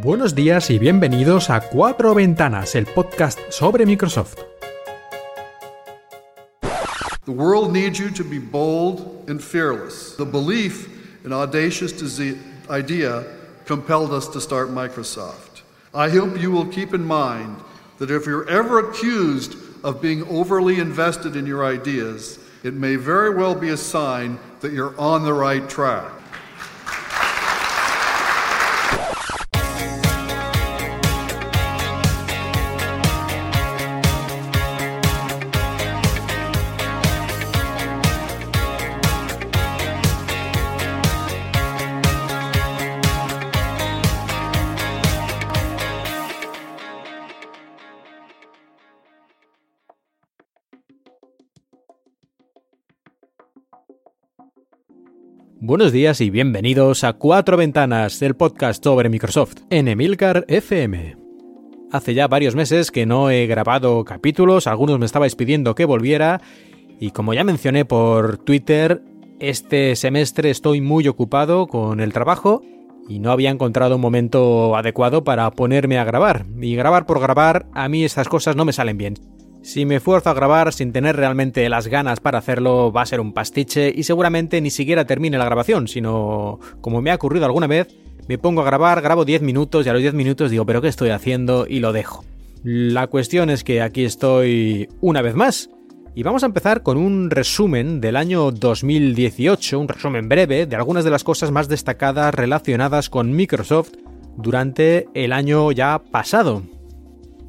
Buenos días y bienvenidos a Cuatro Ventanas, el podcast sobre Microsoft. The world needs you to be bold and fearless. The belief and audacious idea compelled us to start Microsoft. I hope you will keep in mind that if you're ever accused of being overly invested in your ideas, it may very well be a sign that you're on the right track. Buenos días y bienvenidos a Cuatro Ventanas, el podcast sobre Microsoft, en Emilcar FM. Hace ya varios meses que no he grabado capítulos, algunos me estabais pidiendo que volviera, y como ya mencioné por Twitter, este semestre estoy muy ocupado con el trabajo y no había encontrado un momento adecuado para ponerme a grabar. Y grabar por grabar, a mí estas cosas no me salen bien. Si me esfuerzo a grabar sin tener realmente las ganas para hacerlo, va a ser un pastiche y seguramente ni siquiera termine la grabación, sino, como me ha ocurrido alguna vez, me pongo a grabar, grabo 10 minutos y a los 10 minutos digo, pero ¿qué estoy haciendo? y lo dejo. La cuestión es que aquí estoy una vez más. Y vamos a empezar con un resumen del año 2018, un resumen breve de algunas de las cosas más destacadas relacionadas con Microsoft durante el año ya pasado.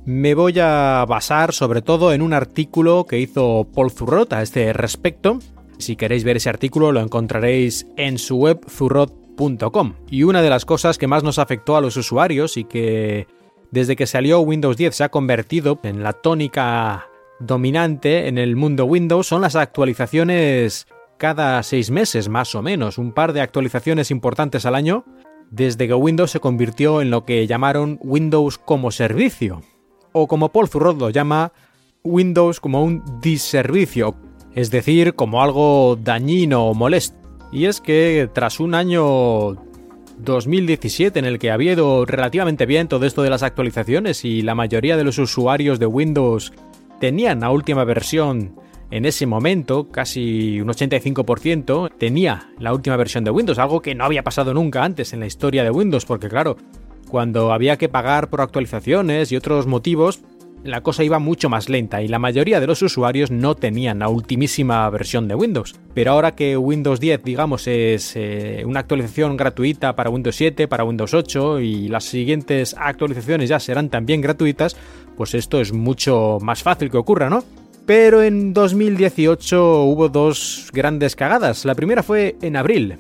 Me voy a basar sobre todo en un artículo que hizo Paul Zurrot a este respecto. Si queréis ver ese artículo lo encontraréis en su web zurrot.com. Y una de las cosas que más nos afectó a los usuarios y que desde que salió Windows 10 se ha convertido en la tónica dominante en el mundo Windows son las actualizaciones cada seis meses más o menos, un par de actualizaciones importantes al año desde que Windows se convirtió en lo que llamaron Windows como servicio o como Paul Zurrod lo llama, Windows como un diservicio, es decir, como algo dañino o molesto. Y es que tras un año 2017 en el que había ido relativamente bien todo esto de las actualizaciones y la mayoría de los usuarios de Windows tenían la última versión en ese momento, casi un 85%, tenía la última versión de Windows, algo que no había pasado nunca antes en la historia de Windows, porque claro, cuando había que pagar por actualizaciones y otros motivos, la cosa iba mucho más lenta y la mayoría de los usuarios no tenían la ultimísima versión de Windows. Pero ahora que Windows 10, digamos, es eh, una actualización gratuita para Windows 7, para Windows 8 y las siguientes actualizaciones ya serán también gratuitas, pues esto es mucho más fácil que ocurra, ¿no? Pero en 2018 hubo dos grandes cagadas. La primera fue en abril,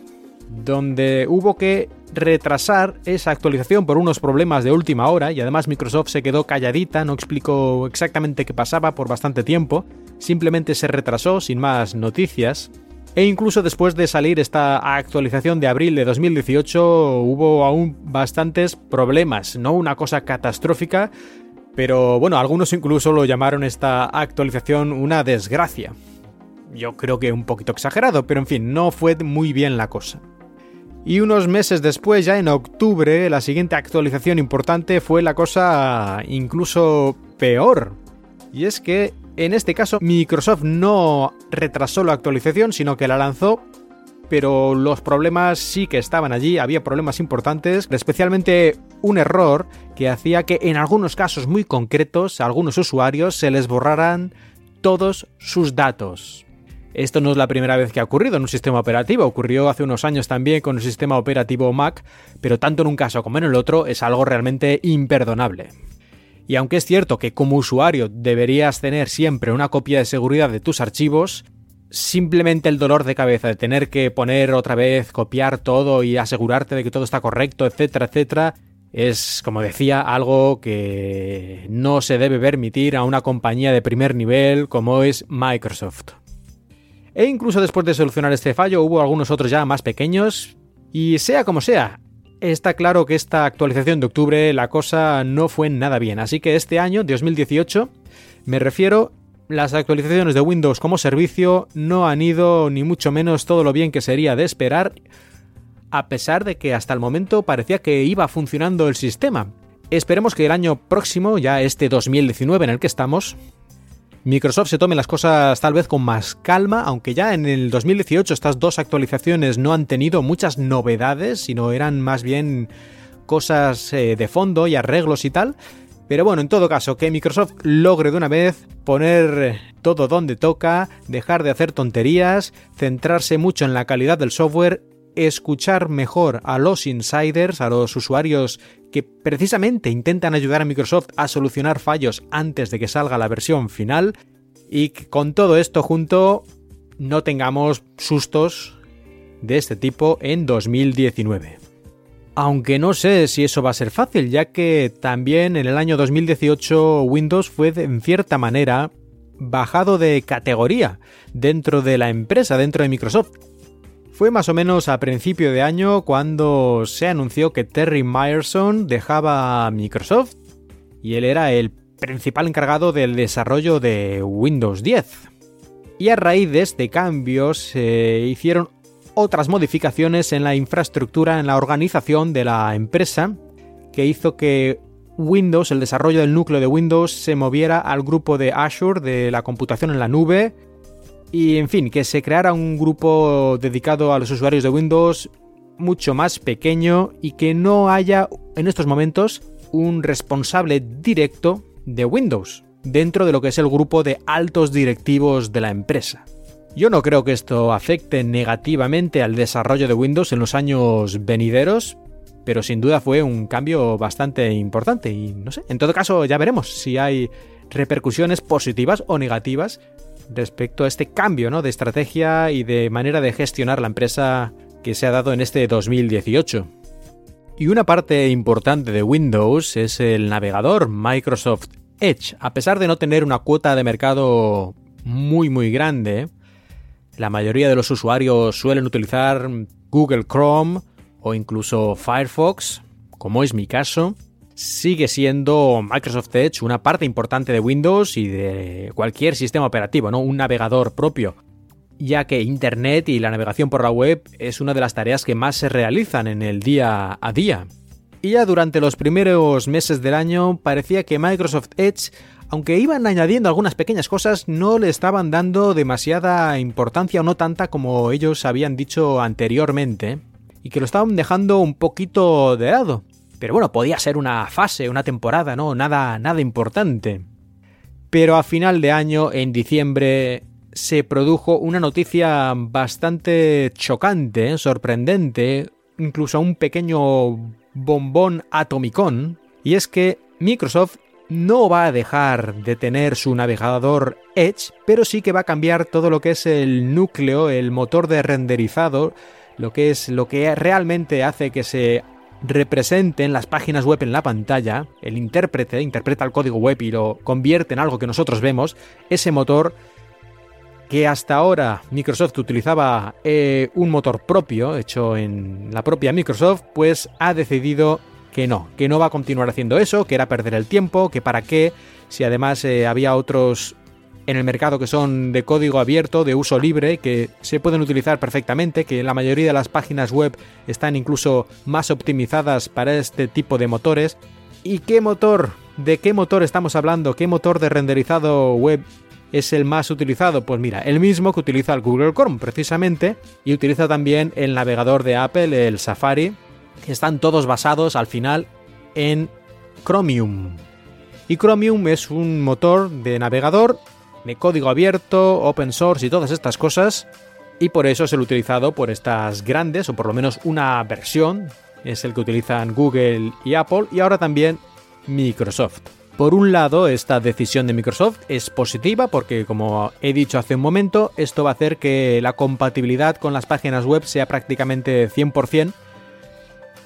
donde hubo que retrasar esa actualización por unos problemas de última hora y además Microsoft se quedó calladita, no explicó exactamente qué pasaba por bastante tiempo, simplemente se retrasó sin más noticias. E incluso después de salir esta actualización de abril de 2018 hubo aún bastantes problemas, no una cosa catastrófica, pero bueno, algunos incluso lo llamaron esta actualización una desgracia. Yo creo que un poquito exagerado, pero en fin, no fue muy bien la cosa. Y unos meses después, ya en octubre, la siguiente actualización importante fue la cosa incluso peor. Y es que en este caso Microsoft no retrasó la actualización, sino que la lanzó, pero los problemas sí que estaban allí, había problemas importantes, especialmente un error que hacía que en algunos casos muy concretos a algunos usuarios se les borraran todos sus datos. Esto no es la primera vez que ha ocurrido en un sistema operativo, ocurrió hace unos años también con el sistema operativo Mac, pero tanto en un caso como en el otro es algo realmente imperdonable. Y aunque es cierto que como usuario deberías tener siempre una copia de seguridad de tus archivos, simplemente el dolor de cabeza de tener que poner otra vez, copiar todo y asegurarte de que todo está correcto, etcétera, etcétera, es, como decía, algo que no se debe permitir a una compañía de primer nivel como es Microsoft. E incluso después de solucionar este fallo hubo algunos otros ya más pequeños. Y sea como sea, está claro que esta actualización de octubre la cosa no fue nada bien. Así que este año, 2018, me refiero, las actualizaciones de Windows como servicio no han ido ni mucho menos todo lo bien que sería de esperar. a pesar de que hasta el momento parecía que iba funcionando el sistema. Esperemos que el año próximo, ya este 2019 en el que estamos, Microsoft se tome las cosas tal vez con más calma, aunque ya en el 2018 estas dos actualizaciones no han tenido muchas novedades, sino eran más bien cosas eh, de fondo y arreglos y tal. Pero bueno, en todo caso, que Microsoft logre de una vez poner todo donde toca, dejar de hacer tonterías, centrarse mucho en la calidad del software, escuchar mejor a los insiders, a los usuarios que precisamente intentan ayudar a Microsoft a solucionar fallos antes de que salga la versión final y que con todo esto junto no tengamos sustos de este tipo en 2019. Aunque no sé si eso va a ser fácil, ya que también en el año 2018 Windows fue en cierta manera bajado de categoría dentro de la empresa, dentro de Microsoft. Fue más o menos a principio de año cuando se anunció que Terry Myerson dejaba Microsoft y él era el principal encargado del desarrollo de Windows 10. Y a raíz de este cambio se hicieron otras modificaciones en la infraestructura, en la organización de la empresa, que hizo que Windows, el desarrollo del núcleo de Windows, se moviera al grupo de Azure de la computación en la nube, y en fin, que se creara un grupo dedicado a los usuarios de Windows mucho más pequeño y que no haya en estos momentos un responsable directo de Windows dentro de lo que es el grupo de altos directivos de la empresa. Yo no creo que esto afecte negativamente al desarrollo de Windows en los años venideros, pero sin duda fue un cambio bastante importante y no sé, en todo caso ya veremos si hay repercusiones positivas o negativas respecto a este cambio ¿no? de estrategia y de manera de gestionar la empresa que se ha dado en este 2018. Y una parte importante de Windows es el navegador Microsoft Edge. A pesar de no tener una cuota de mercado muy muy grande, la mayoría de los usuarios suelen utilizar Google Chrome o incluso Firefox, como es mi caso sigue siendo Microsoft Edge una parte importante de Windows y de cualquier sistema operativo, ¿no? Un navegador propio, ya que Internet y la navegación por la web es una de las tareas que más se realizan en el día a día. Y ya durante los primeros meses del año parecía que Microsoft Edge, aunque iban añadiendo algunas pequeñas cosas, no le estaban dando demasiada importancia o no tanta como ellos habían dicho anteriormente, y que lo estaban dejando un poquito de lado. Pero bueno, podía ser una fase, una temporada, ¿no? Nada, nada importante. Pero a final de año, en diciembre, se produjo una noticia bastante chocante, sorprendente, incluso un pequeño bombón atomicón, y es que Microsoft no va a dejar de tener su navegador Edge, pero sí que va a cambiar todo lo que es el núcleo, el motor de renderizado, lo que es lo que realmente hace que se representen las páginas web en la pantalla, el intérprete interpreta el código web y lo convierte en algo que nosotros vemos, ese motor que hasta ahora Microsoft utilizaba eh, un motor propio, hecho en la propia Microsoft, pues ha decidido que no, que no va a continuar haciendo eso, que era perder el tiempo, que para qué, si además eh, había otros en el mercado que son de código abierto, de uso libre, que se pueden utilizar perfectamente, que la mayoría de las páginas web están incluso más optimizadas para este tipo de motores. ¿Y qué motor? ¿De qué motor estamos hablando? ¿Qué motor de renderizado web es el más utilizado? Pues mira, el mismo que utiliza el Google Chrome precisamente y utiliza también el navegador de Apple, el Safari, que están todos basados al final en Chromium. Y Chromium es un motor de navegador de código abierto, open source y todas estas cosas. Y por eso es el utilizado por estas grandes, o por lo menos una versión, es el que utilizan Google y Apple, y ahora también Microsoft. Por un lado, esta decisión de Microsoft es positiva porque, como he dicho hace un momento, esto va a hacer que la compatibilidad con las páginas web sea prácticamente 100%,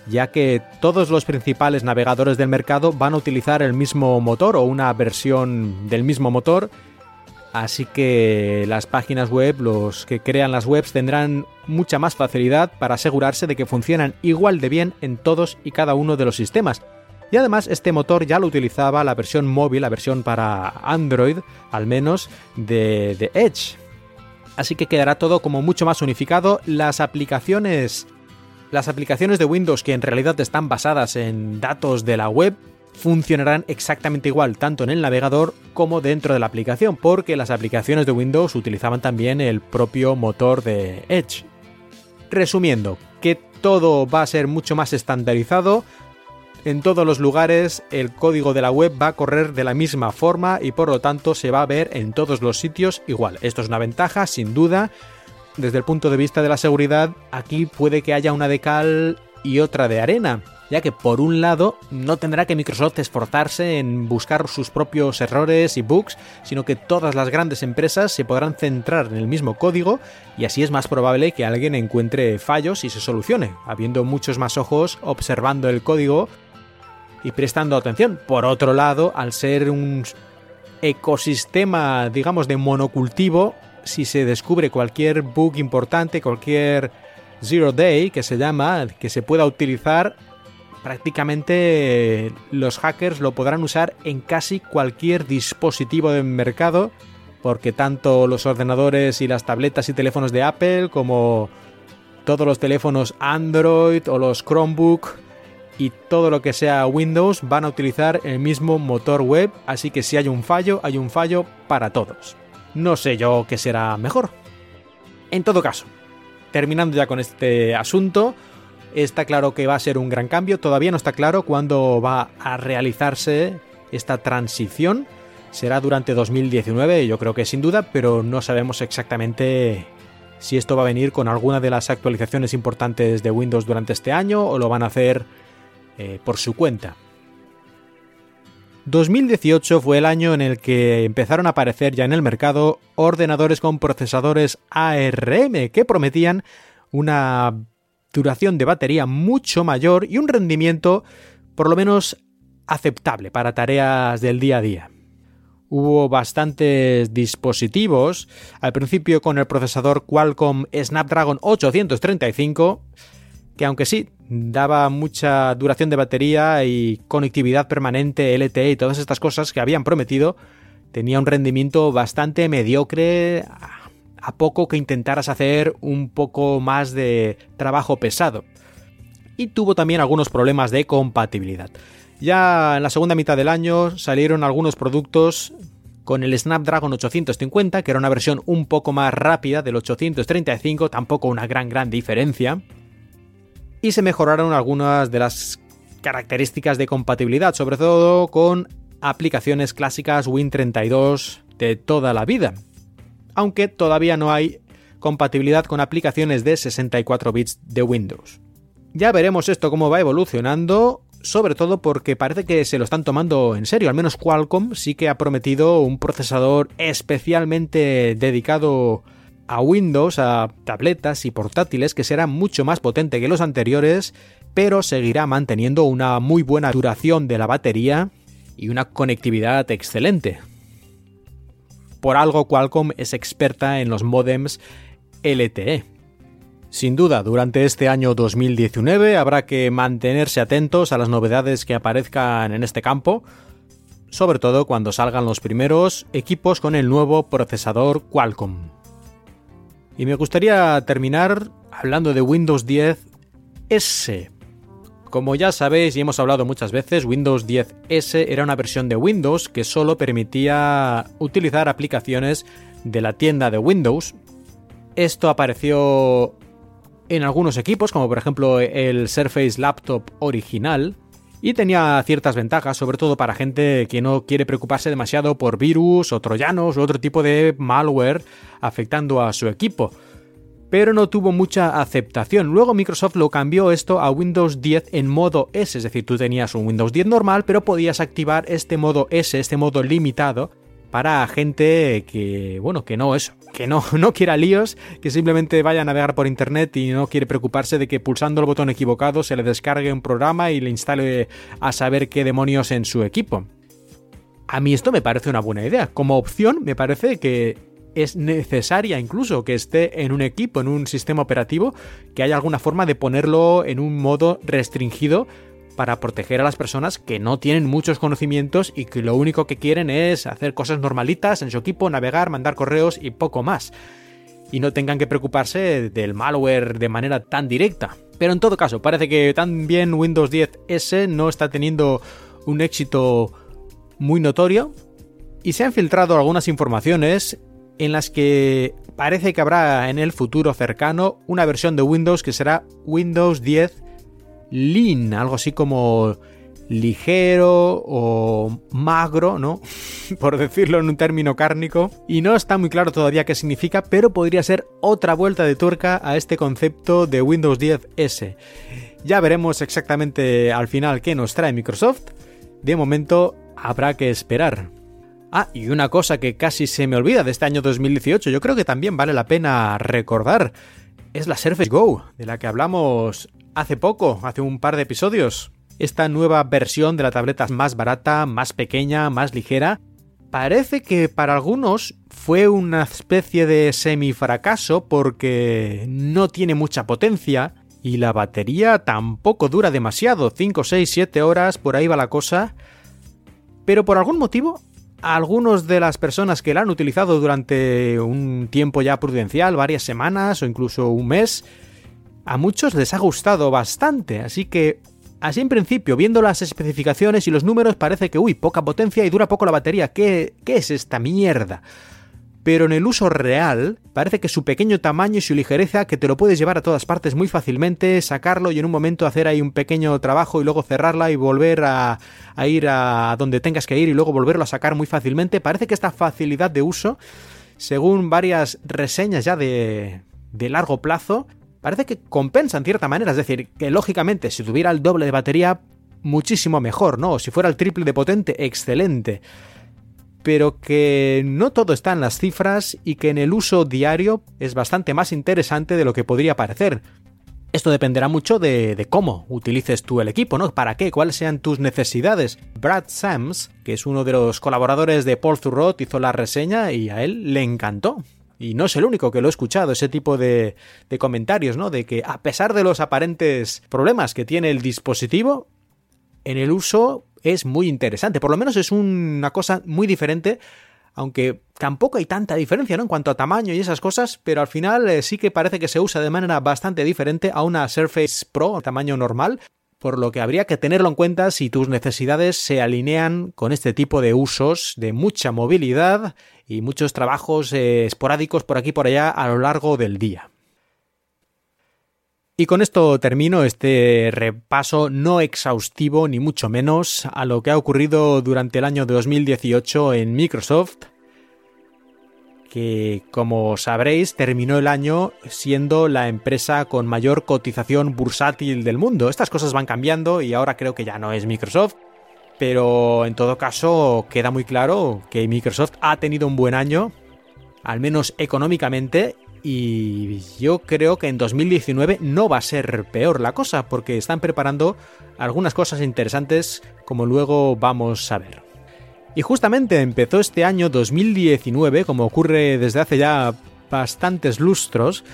ya que todos los principales navegadores del mercado van a utilizar el mismo motor o una versión del mismo motor Así que las páginas web, los que crean las webs, tendrán mucha más facilidad para asegurarse de que funcionan igual de bien en todos y cada uno de los sistemas. Y además este motor ya lo utilizaba la versión móvil, la versión para Android, al menos, de, Edge. Así que quedará todo como mucho más unificado. Las aplicaciones Las aplicaciones de Windows que en realidad están basadas en datos de la web funcionarán exactamente igual tanto en el navegador como dentro de la aplicación, porque las aplicaciones de Windows utilizaban también el propio motor de Edge. Resumiendo, que todo va a ser mucho más estandarizado, en todos los lugares el código de la web va a correr de la misma forma y por lo tanto se va a ver en todos los sitios igual. Esto es una ventaja, sin duda. Desde el punto de vista de la seguridad, aquí puede que haya una de cal y otra de arena ya que por un lado no tendrá que Microsoft esforzarse en buscar sus propios errores y bugs, sino que todas las grandes empresas se podrán centrar en el mismo código y así es más probable que alguien encuentre fallos y se solucione, habiendo muchos más ojos observando el código y prestando atención. Por otro lado, al ser un ecosistema, digamos, de monocultivo, si se descubre cualquier bug importante, cualquier zero day que se llama, que se pueda utilizar, prácticamente los hackers lo podrán usar en casi cualquier dispositivo del mercado, porque tanto los ordenadores y las tabletas y teléfonos de Apple como todos los teléfonos Android o los Chromebook y todo lo que sea Windows van a utilizar el mismo motor web, así que si hay un fallo, hay un fallo para todos. No sé yo qué será mejor. En todo caso, terminando ya con este asunto, Está claro que va a ser un gran cambio, todavía no está claro cuándo va a realizarse esta transición. Será durante 2019, yo creo que sin duda, pero no sabemos exactamente si esto va a venir con alguna de las actualizaciones importantes de Windows durante este año o lo van a hacer eh, por su cuenta. 2018 fue el año en el que empezaron a aparecer ya en el mercado ordenadores con procesadores ARM que prometían una duración de batería mucho mayor y un rendimiento por lo menos aceptable para tareas del día a día. Hubo bastantes dispositivos, al principio con el procesador Qualcomm Snapdragon 835, que aunque sí daba mucha duración de batería y conectividad permanente, LTE y todas estas cosas que habían prometido, tenía un rendimiento bastante mediocre a poco que intentaras hacer un poco más de trabajo pesado. Y tuvo también algunos problemas de compatibilidad. Ya en la segunda mitad del año salieron algunos productos con el Snapdragon 850, que era una versión un poco más rápida del 835, tampoco una gran gran diferencia. Y se mejoraron algunas de las características de compatibilidad, sobre todo con aplicaciones clásicas Win32 de toda la vida aunque todavía no hay compatibilidad con aplicaciones de 64 bits de Windows. Ya veremos esto cómo va evolucionando, sobre todo porque parece que se lo están tomando en serio, al menos Qualcomm sí que ha prometido un procesador especialmente dedicado a Windows, a tabletas y portátiles que será mucho más potente que los anteriores, pero seguirá manteniendo una muy buena duración de la batería y una conectividad excelente. Por algo Qualcomm es experta en los modems LTE. Sin duda, durante este año 2019 habrá que mantenerse atentos a las novedades que aparezcan en este campo, sobre todo cuando salgan los primeros equipos con el nuevo procesador Qualcomm. Y me gustaría terminar hablando de Windows 10 S, como ya sabéis y hemos hablado muchas veces, Windows 10S era una versión de Windows que solo permitía utilizar aplicaciones de la tienda de Windows. Esto apareció en algunos equipos, como por ejemplo el Surface Laptop original, y tenía ciertas ventajas, sobre todo para gente que no quiere preocuparse demasiado por virus o troyanos u otro tipo de malware afectando a su equipo pero no tuvo mucha aceptación. Luego Microsoft lo cambió esto a Windows 10 en modo S, es decir, tú tenías un Windows 10 normal, pero podías activar este modo S, este modo limitado, para gente que, bueno, que no eso, que no, no quiera líos, que simplemente vaya a navegar por internet y no quiere preocuparse de que pulsando el botón equivocado se le descargue un programa y le instale a saber qué demonios en su equipo. A mí esto me parece una buena idea. Como opción, me parece que es necesaria incluso que esté en un equipo, en un sistema operativo, que haya alguna forma de ponerlo en un modo restringido para proteger a las personas que no tienen muchos conocimientos y que lo único que quieren es hacer cosas normalitas en su equipo, navegar, mandar correos y poco más. Y no tengan que preocuparse del malware de manera tan directa. Pero en todo caso, parece que también Windows 10S no está teniendo un éxito muy notorio y se han filtrado algunas informaciones en las que parece que habrá en el futuro cercano una versión de Windows que será Windows 10 Lean, algo así como ligero o magro, ¿no? Por decirlo en un término cárnico. Y no está muy claro todavía qué significa, pero podría ser otra vuelta de tuerca a este concepto de Windows 10S. Ya veremos exactamente al final qué nos trae Microsoft. De momento habrá que esperar. Ah, y una cosa que casi se me olvida de este año 2018, yo creo que también vale la pena recordar, es la Surface Go, de la que hablamos hace poco, hace un par de episodios. Esta nueva versión de la tableta más barata, más pequeña, más ligera, parece que para algunos fue una especie de semi-fracaso porque no tiene mucha potencia y la batería tampoco dura demasiado, 5, 6, 7 horas, por ahí va la cosa. Pero por algún motivo algunos de las personas que la han utilizado durante un tiempo ya prudencial, varias semanas o incluso un mes, a muchos les ha gustado bastante, así que así en principio, viendo las especificaciones y los números, parece que, uy, poca potencia y dura poco la batería, ¿qué, qué es esta mierda? Pero en el uso real parece que su pequeño tamaño y su ligereza que te lo puedes llevar a todas partes muy fácilmente, sacarlo y en un momento hacer ahí un pequeño trabajo y luego cerrarla y volver a, ir a donde tengas que ir y luego volverlo a sacar muy fácilmente. Parece que esta facilidad de uso, según varias reseñas ya de, de largo plazo, parece que compensa en cierta manera. Es decir, que lógicamente si tuviera el doble de batería, muchísimo mejor, ¿no? Si fuera el triple de potente, excelente pero que no todo está en las cifras y que en el uso diario es bastante más interesante de lo que podría parecer. Esto dependerá mucho de, cómo utilices tú el equipo, ¿no? ¿Para qué? ¿Cuáles sean tus necesidades? Brad Sams, que es uno de los colaboradores de Paul Thurrott, hizo la reseña y a él le encantó. Y no es el único que lo he escuchado, ese tipo de, de comentarios, ¿no? De que a pesar de los aparentes problemas que tiene el dispositivo, en el uso es muy interesante. Por lo menos es una cosa muy diferente, aunque tampoco hay tanta diferencia ¿no? en cuanto a tamaño y esas cosas, pero al final eh, sí que parece que se usa de manera bastante diferente a una Surface Pro tamaño normal, por lo que habría que tenerlo en cuenta si tus necesidades se alinean con este tipo de usos de mucha movilidad y muchos trabajos eh, esporádicos por aquí y por allá a lo largo del día. Y con esto termino este repaso no exhaustivo ni mucho menos a lo que ha ocurrido durante el año 2018 en Microsoft, que como sabréis terminó el año siendo la empresa con mayor cotización bursátil del mundo. Estas cosas van cambiando y ahora creo que ya no es Microsoft, pero en todo caso queda muy claro que Microsoft ha tenido un buen año, al menos económicamente, y yo creo que en 2019 no va a ser peor la cosa, porque están preparando algunas cosas interesantes como luego vamos a ver. Y justamente empezó este año 2019, como ocurre desde hace ya bastantes lustros,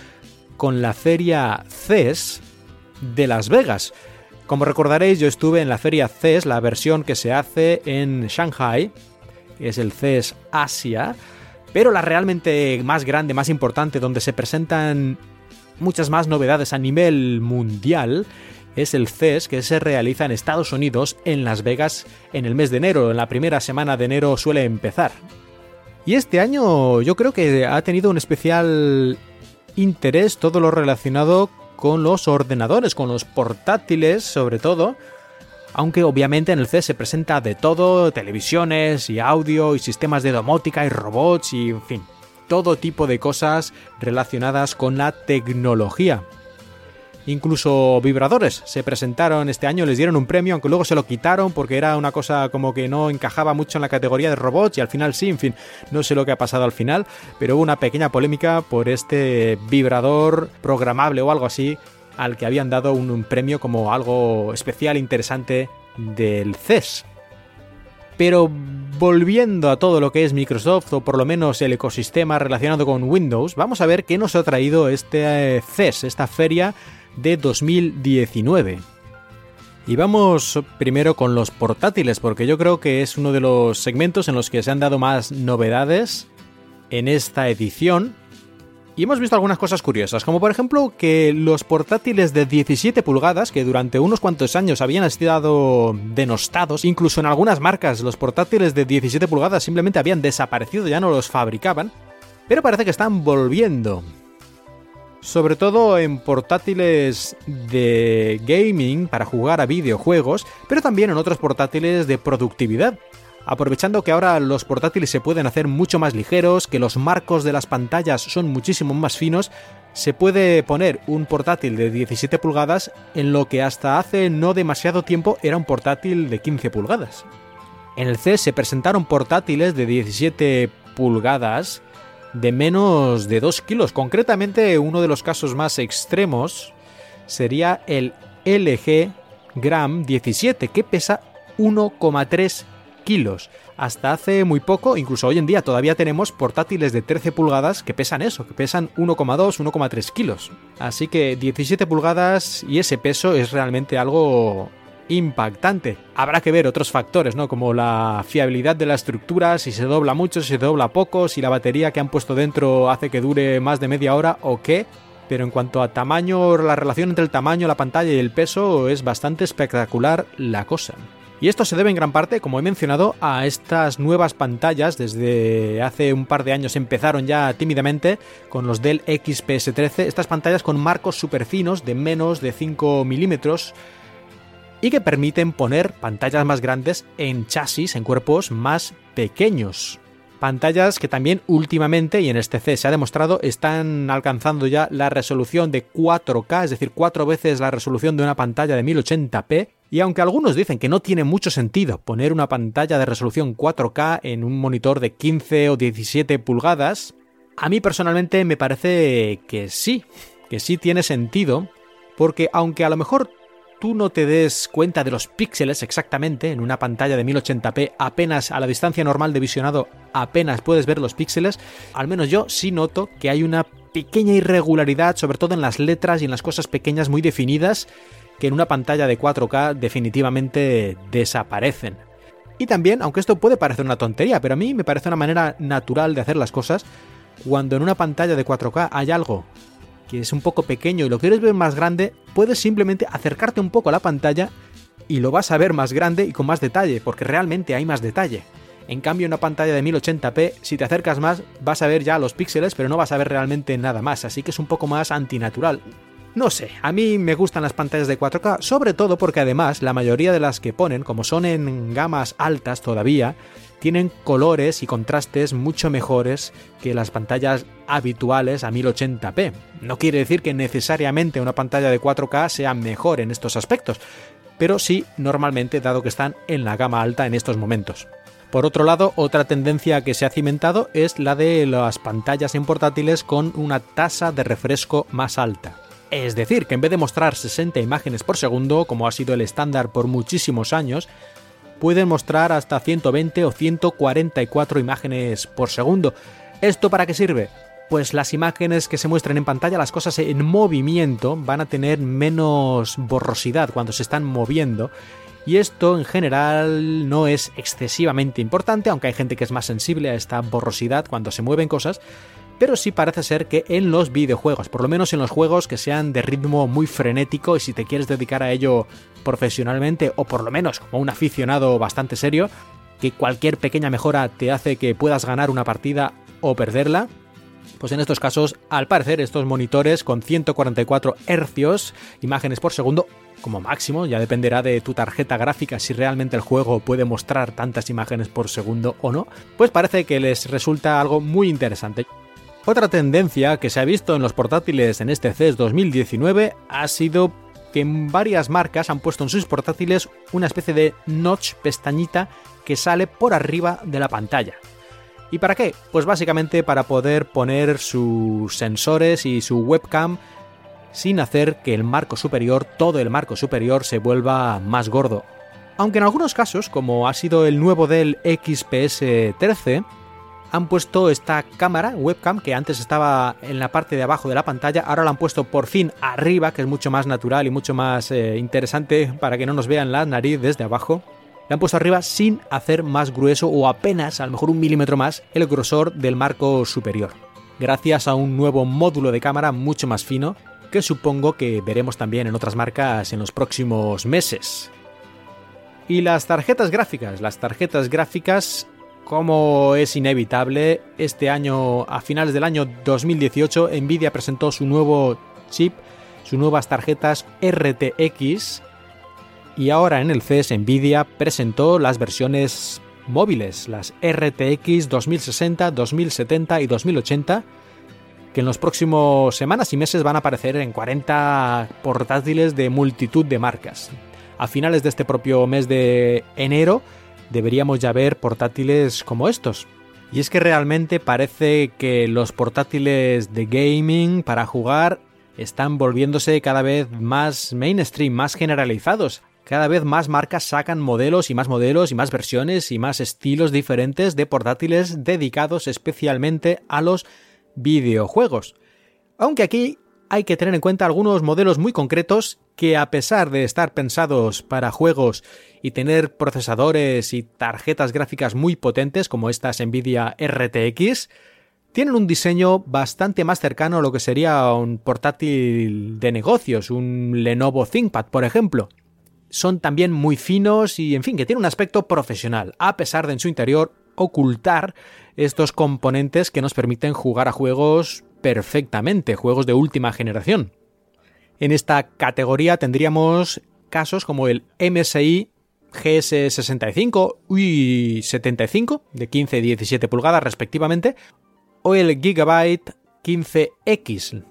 con la feria CES de Las Vegas. Como recordaréis, yo estuve en la feria CES, la versión que se hace en Shanghai, que es el CES Asia, pero la realmente más grande, más importante, donde se presentan muchas más novedades a nivel mundial, es el CES que se realiza en Estados Unidos, en Las Vegas, en el mes de enero. En la primera semana de enero suele empezar. Y este año yo creo que ha tenido un especial interés todo lo relacionado con los ordenadores, con los portátiles sobre todo, aunque obviamente en el CES se presenta de todo, televisiones y audio y sistemas de domótica y robots y en fin, todo tipo de cosas relacionadas con la tecnología. Incluso vibradores se presentaron este año, les dieron un premio, aunque luego se lo quitaron porque era una cosa como que no encajaba mucho en la categoría de robots y al final sí, en fin, no sé lo que ha pasado al final, pero hubo una pequeña polémica por este vibrador programable o algo así al que habían dado un, premio como algo especial, interesante del CES. Pero volviendo a todo lo que es Microsoft, o por lo menos el ecosistema relacionado con Windows, vamos a ver qué nos ha traído este eh, CES, esta feria de 2019. Y vamos primero con los portátiles, porque yo creo que es uno de los segmentos en los que se han dado más novedades en esta edición Y hemos visto algunas cosas curiosas, como por ejemplo que los portátiles de 17 pulgadas, que durante unos cuantos años habían estado denostados, incluso en algunas marcas los portátiles de 17 pulgadas simplemente habían desaparecido, ya no los fabricaban, pero parece que están volviendo. Sobre todo en portátiles de gaming para jugar a videojuegos, pero también en otros portátiles de productividad aprovechando que ahora los portátiles se pueden hacer mucho más ligeros, que los marcos de las pantallas son muchísimo más finos, se puede poner un portátil de 17 pulgadas en lo que hasta hace no demasiado tiempo era un portátil de 15 pulgadas. En el CES se presentaron portátiles de 17 pulgadas de menos de 2 kilos. Concretamente, uno de los casos más extremos sería el LG Gram 17, que pesa 1,3 kilos. Hasta hace muy poco, incluso hoy en día, todavía tenemos portátiles de 13 pulgadas que pesan eso, que pesan 1,2, 1,3 kilos. Así que 17 pulgadas y ese peso es realmente algo impactante. Habrá que ver otros factores, ¿no? Como la fiabilidad de la estructura, si se dobla mucho, si se dobla poco, si la batería que han puesto dentro hace que dure más de media hora o qué. Pero en cuanto a tamaño, la relación entre el tamaño, la pantalla y el peso es bastante espectacular la cosa. Y esto se debe en gran parte, como he mencionado, a estas nuevas pantallas. Desde hace un par de años empezaron ya tímidamente con los Dell XPS13, estas pantallas con marcos super finos de menos de 5 milímetros y que permiten poner pantallas más grandes en chasis, en cuerpos más pequeños. Pantallas que también últimamente, y en este C se ha demostrado, están alcanzando ya la resolución de 4K, es decir, cuatro veces la resolución de una pantalla de 1080p, y aunque algunos dicen que no tiene mucho sentido poner una pantalla de resolución 4K en un monitor de 15 o 17 pulgadas, a mí personalmente me parece que sí, que sí tiene sentido, porque aunque a lo mejor tú no te des cuenta de los píxeles exactamente en una pantalla de 1080p, apenas a la distancia normal de visionado apenas puedes ver los píxeles, al menos yo sí noto que hay una pequeña irregularidad, sobre todo en las letras y en las cosas pequeñas muy definidas, que en una pantalla de 4K definitivamente desaparecen. Y también, aunque esto puede parecer una tontería, pero a mí me parece una manera natural de hacer las cosas, cuando en una pantalla de 4K hay algo que es un poco pequeño y lo quieres ver más grande, puedes simplemente acercarte un poco a la pantalla y lo vas a ver más grande y con más detalle, porque realmente hay más detalle. En cambio, una pantalla de 1080p, si te acercas más, vas a ver ya los píxeles, pero no vas a ver realmente nada más, así que es un poco más antinatural. No sé, a mí me gustan las pantallas de 4K, sobre todo porque además la mayoría de las que ponen, como son en gamas altas todavía, tienen colores y contrastes mucho mejores que las pantallas habituales a 1080p. No quiere decir que necesariamente una pantalla de 4K sea mejor en estos aspectos, pero sí normalmente dado que están en la gama alta en estos momentos. Por otro lado, otra tendencia que se ha cimentado es la de las pantallas en portátiles con una tasa de refresco más alta. Es decir, que en vez de mostrar 60 imágenes por segundo, como ha sido el estándar por muchísimos años, pueden mostrar hasta 120 o 144 imágenes por segundo. ¿Esto para qué sirve? Pues las imágenes que se muestran en pantalla, las cosas en movimiento, van a tener menos borrosidad cuando se están moviendo. Y esto en general no es excesivamente importante, aunque hay gente que es más sensible a esta borrosidad cuando se mueven cosas, pero sí parece ser que en los videojuegos, por lo menos en los juegos que sean de ritmo muy frenético y si te quieres dedicar a ello profesionalmente o por lo menos como un aficionado bastante serio, que cualquier pequeña mejora te hace que puedas ganar una partida o perderla, pues en estos casos, al parecer, estos monitores con 144 Hz, imágenes por segundo, como máximo, ya dependerá de tu tarjeta gráfica si realmente el juego puede mostrar tantas imágenes por segundo o no, pues parece que les resulta algo muy interesante. Otra tendencia que se ha visto en los portátiles en este CES 2019 ha sido que varias marcas han puesto en sus portátiles una especie de notch pestañita que sale por arriba de la pantalla. ¿Y para qué? Pues básicamente para poder poner sus sensores y su webcam sin hacer que el marco superior, todo el marco superior, se vuelva más gordo. Aunque en algunos casos, como ha sido el nuevo del XPS 13, han puesto esta cámara, webcam, que antes estaba en la parte de abajo de la pantalla, ahora la han puesto por fin arriba, que es mucho más natural y mucho más eh, interesante para que no nos vean la nariz desde abajo. La han puesto arriba sin hacer más grueso o apenas, a lo mejor un milímetro más, el grosor del marco superior. gracias a un nuevo módulo de cámara mucho más fino que supongo que veremos también en otras marcas en los próximos meses. Y las tarjetas gráficas, las tarjetas gráficas, como es inevitable, este año, a finales del año 2018, Nvidia presentó su nuevo chip, sus nuevas tarjetas RTX, y ahora en el CES Nvidia presentó las versiones móviles, las RTX 2060, 2070 y 2080, que en los próximos semanas y meses van a aparecer en 40 portátiles de multitud de marcas. A finales de este propio mes de enero deberíamos ya ver portátiles como estos. Y es que realmente parece que los portátiles de gaming para jugar están volviéndose cada vez más mainstream, más generalizados. Cada vez más marcas sacan modelos y más modelos y más versiones y más estilos diferentes de portátiles dedicados especialmente a los videojuegos. Aunque aquí hay que tener en cuenta algunos modelos muy concretos que a pesar de estar pensados para juegos y tener procesadores y tarjetas gráficas muy potentes como estas Nvidia RTX, tienen un diseño bastante más cercano a lo que sería un portátil de negocios, un Lenovo ThinkPad, por ejemplo. Son también muy finos y, en fin, que tienen un aspecto profesional, a pesar de en su interior ocultar estos componentes que nos permiten jugar a juegos perfectamente, juegos de última generación. En esta categoría tendríamos casos como el MSI GS65 y 75 de 15 y 17 pulgadas respectivamente o el Gigabyte 15X.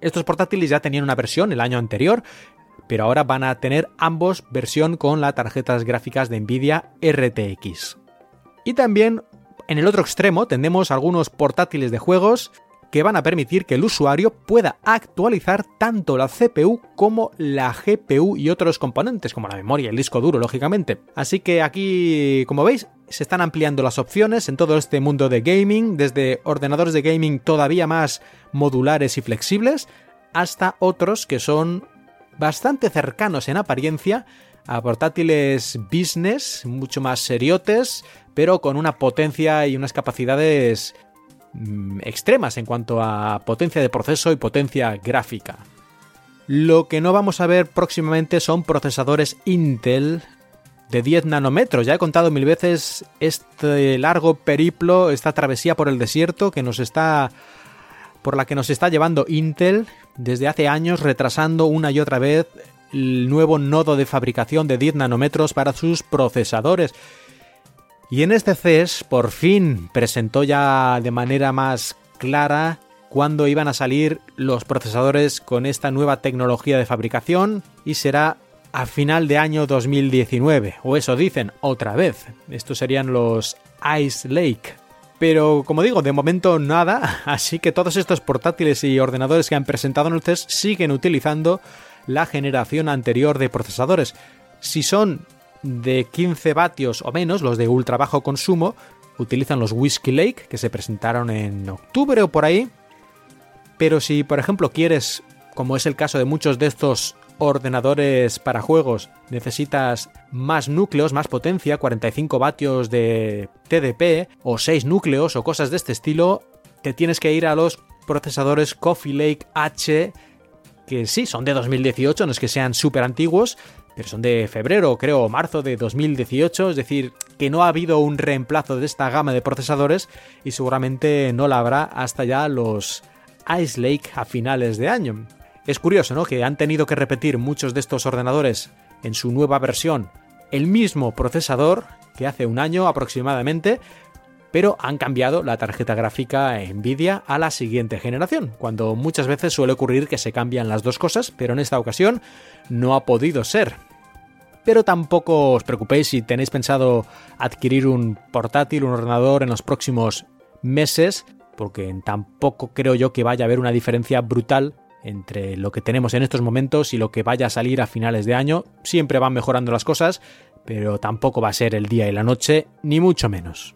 Estos portátiles ya tenían una versión el año anterior, pero ahora van a tener ambos versión con las tarjetas gráficas de Nvidia RTX. Y también en el otro extremo tenemos algunos portátiles de juegos que van a permitir que el usuario pueda actualizar tanto la CPU como la GPU y otros componentes como la memoria y el disco duro, lógicamente. Así que aquí, como veis, se están ampliando las opciones en todo este mundo de gaming, desde ordenadores de gaming todavía más modulares y flexibles, hasta otros que son bastante cercanos en apariencia a portátiles business, mucho más seriotes, pero con una potencia y unas capacidades mm, extremas en cuanto a potencia de proceso y potencia gráfica. Lo que no vamos a ver próximamente son procesadores Intel de 10 nanómetros. Ya he contado mil veces este largo periplo, esta travesía por el desierto que nos está por la que nos está llevando Intel desde hace años retrasando una y otra vez el nuevo nodo de fabricación de 10 nanómetros para sus procesadores. Y en este CES por fin presentó ya de manera más clara cuándo iban a salir los procesadores con esta nueva tecnología de fabricación y será a final de año 2019, o eso dicen otra vez. Estos serían los Ice Lake. Pero como digo, de momento nada, así que todos estos portátiles y ordenadores que han presentado en el CES siguen utilizando la generación anterior de procesadores. Si son de 15 vatios o menos, los de ultra bajo consumo, utilizan los Whiskey Lake, que se presentaron en octubre o por ahí. Pero si, por ejemplo, quieres, como es el caso de muchos de estos ordenadores para juegos, necesitas más núcleos, más potencia, 45 vatios de TDP, o 6 núcleos, o cosas de este estilo, te tienes que ir a los procesadores Coffee Lake H, que sí, son de 2018, no es que sean súper antiguos, pero son de febrero, creo, marzo de 2018, es decir, que no ha habido un reemplazo de esta gama de procesadores y seguramente no la habrá hasta ya los Ice Lake a finales de año. Es curioso, ¿no? Que han tenido que repetir muchos de estos ordenadores en su nueva versión el mismo procesador que hace un año aproximadamente, pero han cambiado la tarjeta gráfica Nvidia a la siguiente generación, cuando muchas veces suele ocurrir que se cambian las dos cosas, pero en esta ocasión no ha podido ser. Pero tampoco os preocupéis si tenéis pensado adquirir un portátil, un ordenador en los próximos meses, porque tampoco creo yo que vaya a haber una diferencia brutal entre lo que tenemos en estos momentos y lo que vaya a salir a finales de año. Siempre van mejorando las cosas, pero tampoco va a ser el día y la noche, ni mucho menos.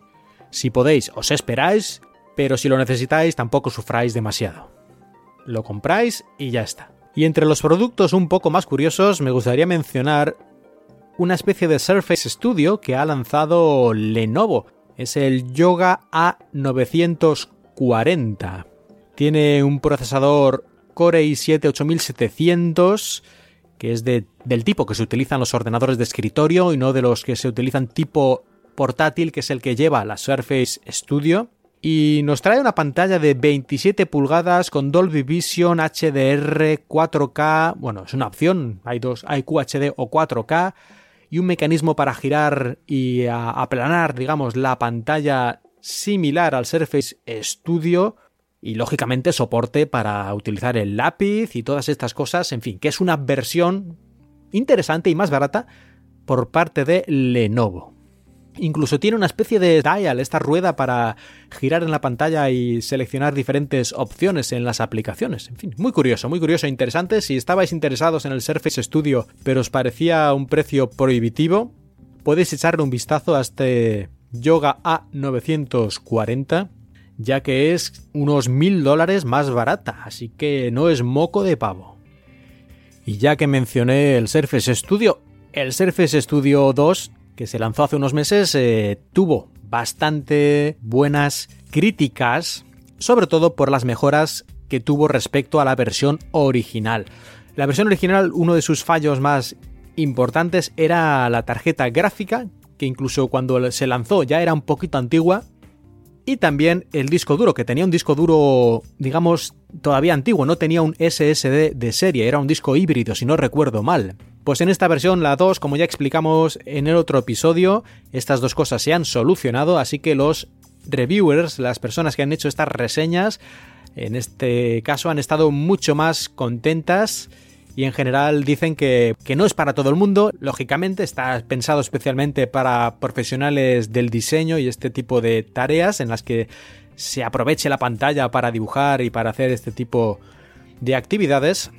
Si podéis, os esperáis, pero si lo necesitáis, tampoco sufráis demasiado. Lo compráis y ya está. Y entre los productos un poco más curiosos, me gustaría mencionar una especie de Surface Studio que ha lanzado Lenovo. Es el Yoga A940. Tiene un procesador Core i7 8700 que es de, del tipo que se utilizan los ordenadores de escritorio y no de los que se utilizan tipo portátil, que es el que lleva la Surface Studio. Y nos trae una pantalla de 27 pulgadas con Dolby Vision HDR 4K. Bueno, es una opción, hay dos, hay QHD o 4K. Y un mecanismo para girar y aplanar, digamos, la pantalla similar al Surface Studio y lógicamente soporte para utilizar el lápiz y todas estas cosas, en fin, que es una versión interesante y más barata por parte de Lenovo. Incluso tiene una especie de dial, esta rueda para girar en la pantalla y seleccionar diferentes opciones en las aplicaciones. En fin, muy curioso, muy curioso e interesante. Si estabais interesados en el Surface Studio pero os parecía un precio prohibitivo, podéis echarle un vistazo a este Yoga A940 ya que es unos mil dólares más barata, así que no es moco de pavo. Y ya que mencioné el Surface Studio, el Surface Studio 2, que se lanzó hace unos meses, eh, tuvo bastante buenas críticas, sobre todo por las mejoras que tuvo respecto a la versión original. La versión original, uno de sus fallos más importantes era la tarjeta gráfica, que incluso cuando se lanzó ya era un poquito antigua y también el disco duro, que tenía un disco duro, digamos, todavía antiguo, no tenía un SSD de serie, era un disco híbrido, si no recuerdo mal. Pues en esta versión, la 2, como ya explicamos en el otro episodio, estas dos cosas se han solucionado, así que los reviewers, las personas que han hecho estas reseñas, en este caso han estado mucho más contentas y en general dicen que, no es para todo el mundo, lógicamente está pensado especialmente para profesionales del diseño y este tipo de tareas en las que se aproveche la pantalla para dibujar y para hacer este tipo de actividades,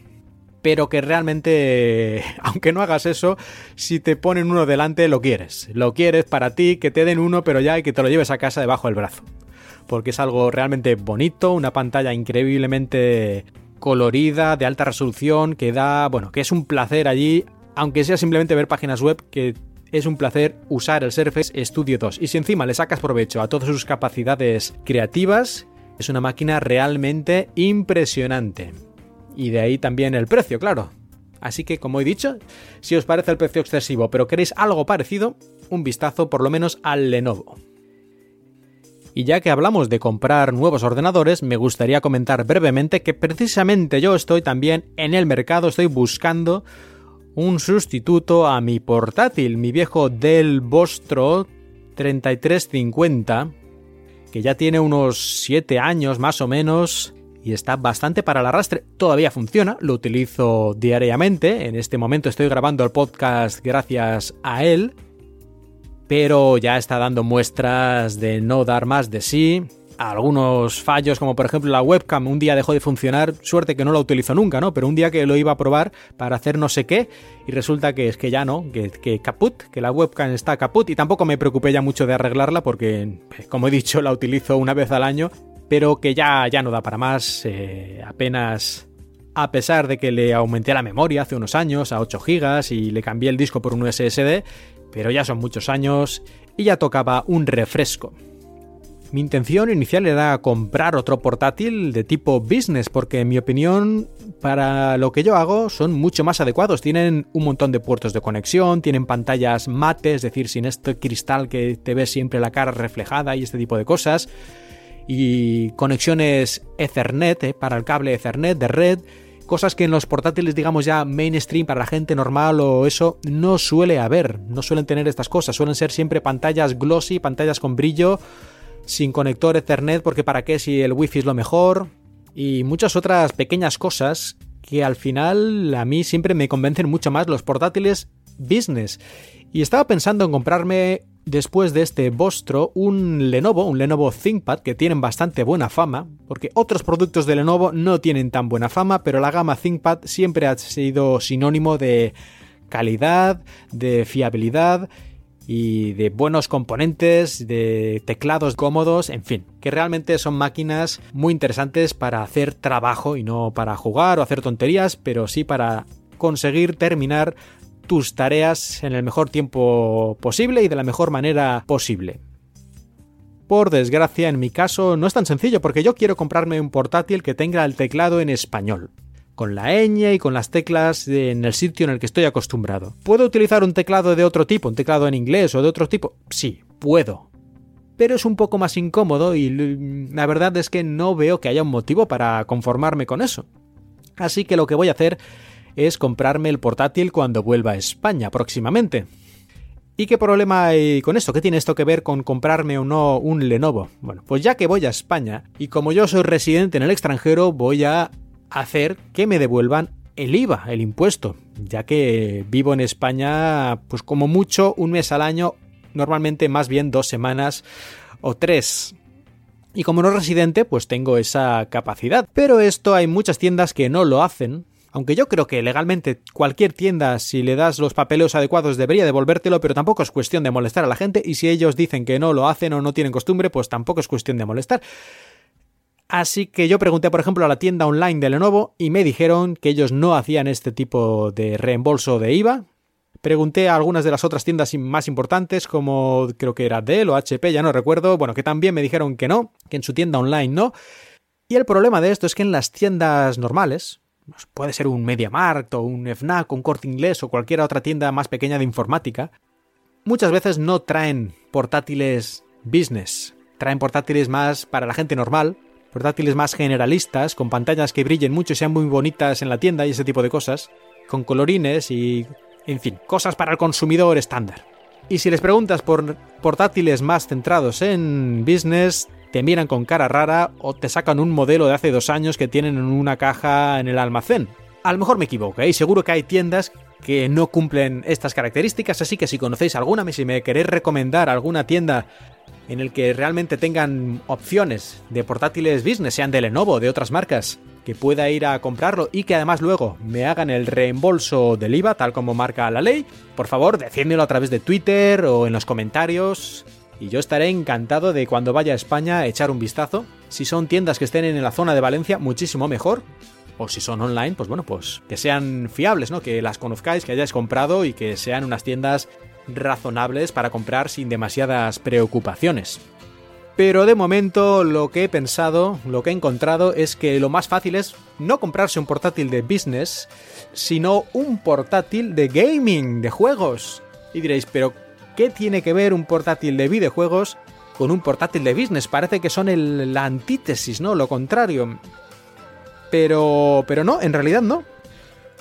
pero que realmente, aunque no hagas eso, si te ponen uno delante, lo quieres. Lo quieres para ti, que te den uno, pero ya y que te lo lleves a casa debajo del brazo. Porque es algo realmente bonito, una pantalla increíblemente colorida, de alta resolución, que da, bueno, que es un placer allí, aunque sea simplemente ver páginas web, que es un placer usar el Surface Studio 2. Y si encima le sacas provecho a todas sus capacidades creativas, es una máquina realmente impresionante. Y de ahí también el precio, claro. Así que, como he dicho, si os parece el precio excesivo, pero queréis algo parecido, un vistazo por lo menos al Lenovo. Y ya que hablamos de comprar nuevos ordenadores, me gustaría comentar brevemente que precisamente yo estoy también en el mercado, estoy buscando un sustituto a mi portátil, mi viejo Dell Vostro 3350, que ya tiene unos 7 años más o menos y está bastante para el arrastre. Todavía funciona, lo utilizo diariamente. En este momento estoy grabando el podcast gracias a él pero ya está dando muestras de no dar más de sí. Algunos fallos, como por ejemplo la webcam, un día dejó de funcionar, suerte que no la utilizo nunca, ¿no? Pero un día que lo iba a probar para hacer no sé qué, y resulta que es que ya no, que, que caput, que la webcam está caput, y tampoco me preocupé ya mucho de arreglarla porque, como he dicho, la utilizo una vez al año, pero que ya, ya no da para más, eh, apenas a pesar de que le aumenté la memoria hace unos años a 8 GB y le cambié el disco por un SSD, pero ya son muchos años y ya tocaba un refresco. Mi intención inicial era comprar otro portátil de tipo business porque en mi opinión para lo que yo hago son mucho más adecuados. Tienen un montón de puertos de conexión, tienen pantallas mate, es decir, sin este cristal que te ves siempre la cara reflejada y este tipo de cosas. Y conexiones Ethernet eh, para el cable Ethernet de red cosas que en los portátiles, digamos ya mainstream para la gente normal o eso, no suele haber, no suelen tener estas cosas, suelen ser siempre pantallas glossy, pantallas con brillo, sin conector Ethernet, porque para qué si el wifi es lo mejor, y muchas otras pequeñas cosas que al final a mí siempre me convencen mucho más los portátiles business. Y estaba pensando en comprarme después de este Vostro un Lenovo, un Lenovo ThinkPad que tienen bastante buena fama, porque otros productos de Lenovo no tienen tan buena fama, pero la gama ThinkPad siempre ha sido sinónimo de calidad, de fiabilidad y de buenos componentes, de teclados cómodos, en fin, que realmente son máquinas muy interesantes para hacer trabajo y no para jugar o hacer tonterías, pero sí para conseguir terminar tus tareas en el mejor tiempo posible y de la mejor manera posible. por desgracia, en mi caso no es tan sencillo porque yo quiero comprarme un portátil que tenga el teclado en español con la ñ y con las teclas en el sitio en el que estoy acostumbrado. ¿Puedo utilizar un teclado de otro tipo, un teclado en inglés o de otro tipo? Sí, puedo. Pero es un poco más incómodo y la verdad es que no veo que haya un motivo para conformarme con eso. Así que lo que voy a hacer es comprarme el portátil cuando vuelva a España próximamente. ¿Y qué problema hay con esto? ¿Qué tiene esto que ver con comprarme o no un Lenovo? Bueno, pues ya que voy a España y como yo soy residente en el extranjero, voy a hacer que me devuelvan el IVA, el impuesto, ya que vivo en España pues como mucho un mes al año, normalmente más bien dos semanas o tres. Y como no residente, pues tengo esa capacidad. Pero esto hay muchas tiendas que no lo hacen. Aunque yo creo que legalmente cualquier tienda, si le das los papeles adecuados, debería devolvértelo, pero tampoco es cuestión de molestar a la gente. Y si ellos dicen que no lo hacen o no tienen costumbre, pues tampoco es cuestión de molestar. Así que yo pregunté, por ejemplo, a la tienda online de Lenovo y me dijeron que ellos no hacían este tipo de reembolso de IVA. Pregunté a algunas de las otras tiendas más importantes, como creo que era Dell o HP, ya no recuerdo, bueno, que también me dijeron que no, que en su tienda online no. Y el problema de esto es que en las tiendas normales, puede ser un MediaMarkt o un FNAC, un Corte Inglés o cualquier otra tienda más pequeña de informática, muchas veces no traen portátiles business, traen portátiles más para la gente normal, portátiles más generalistas, con pantallas que brillen mucho y sean muy bonitas en la tienda y ese tipo de cosas, con colorines y, en fin, cosas para el consumidor estándar. Y si les preguntas por portátiles más centrados en business, te miran con cara rara o te sacan un modelo de hace dos años que tienen en una caja en el almacén. A lo mejor me equivoco, ¿eh? y seguro que hay tiendas que no cumplen estas características, así que si conocéis alguna, si me queréis recomendar alguna tienda en el que realmente tengan opciones de portátiles business, sean de Lenovo o de otras marcas, que pueda ir a comprarlo y que además luego me hagan el reembolso del IVA, tal como marca la ley, por favor, decídmelo a través de Twitter o en los comentarios. Y yo estaré encantado de cuando vaya a España echar un vistazo. Si son tiendas que estén en la zona de Valencia, muchísimo mejor. O si son online, pues bueno, pues que sean fiables, ¿no? Que las conozcáis, que hayáis comprado y que sean unas tiendas razonables para comprar sin demasiadas preocupaciones. Pero de momento lo que he pensado, lo que he encontrado es que lo más fácil es no comprarse un portátil de business, sino un portátil de gaming, de juegos. Y diréis, pero ¿qué tiene que ver un portátil de videojuegos con un portátil de business? Parece que son el, la antítesis, ¿no? Lo contrario. Pero, pero no, en realidad no.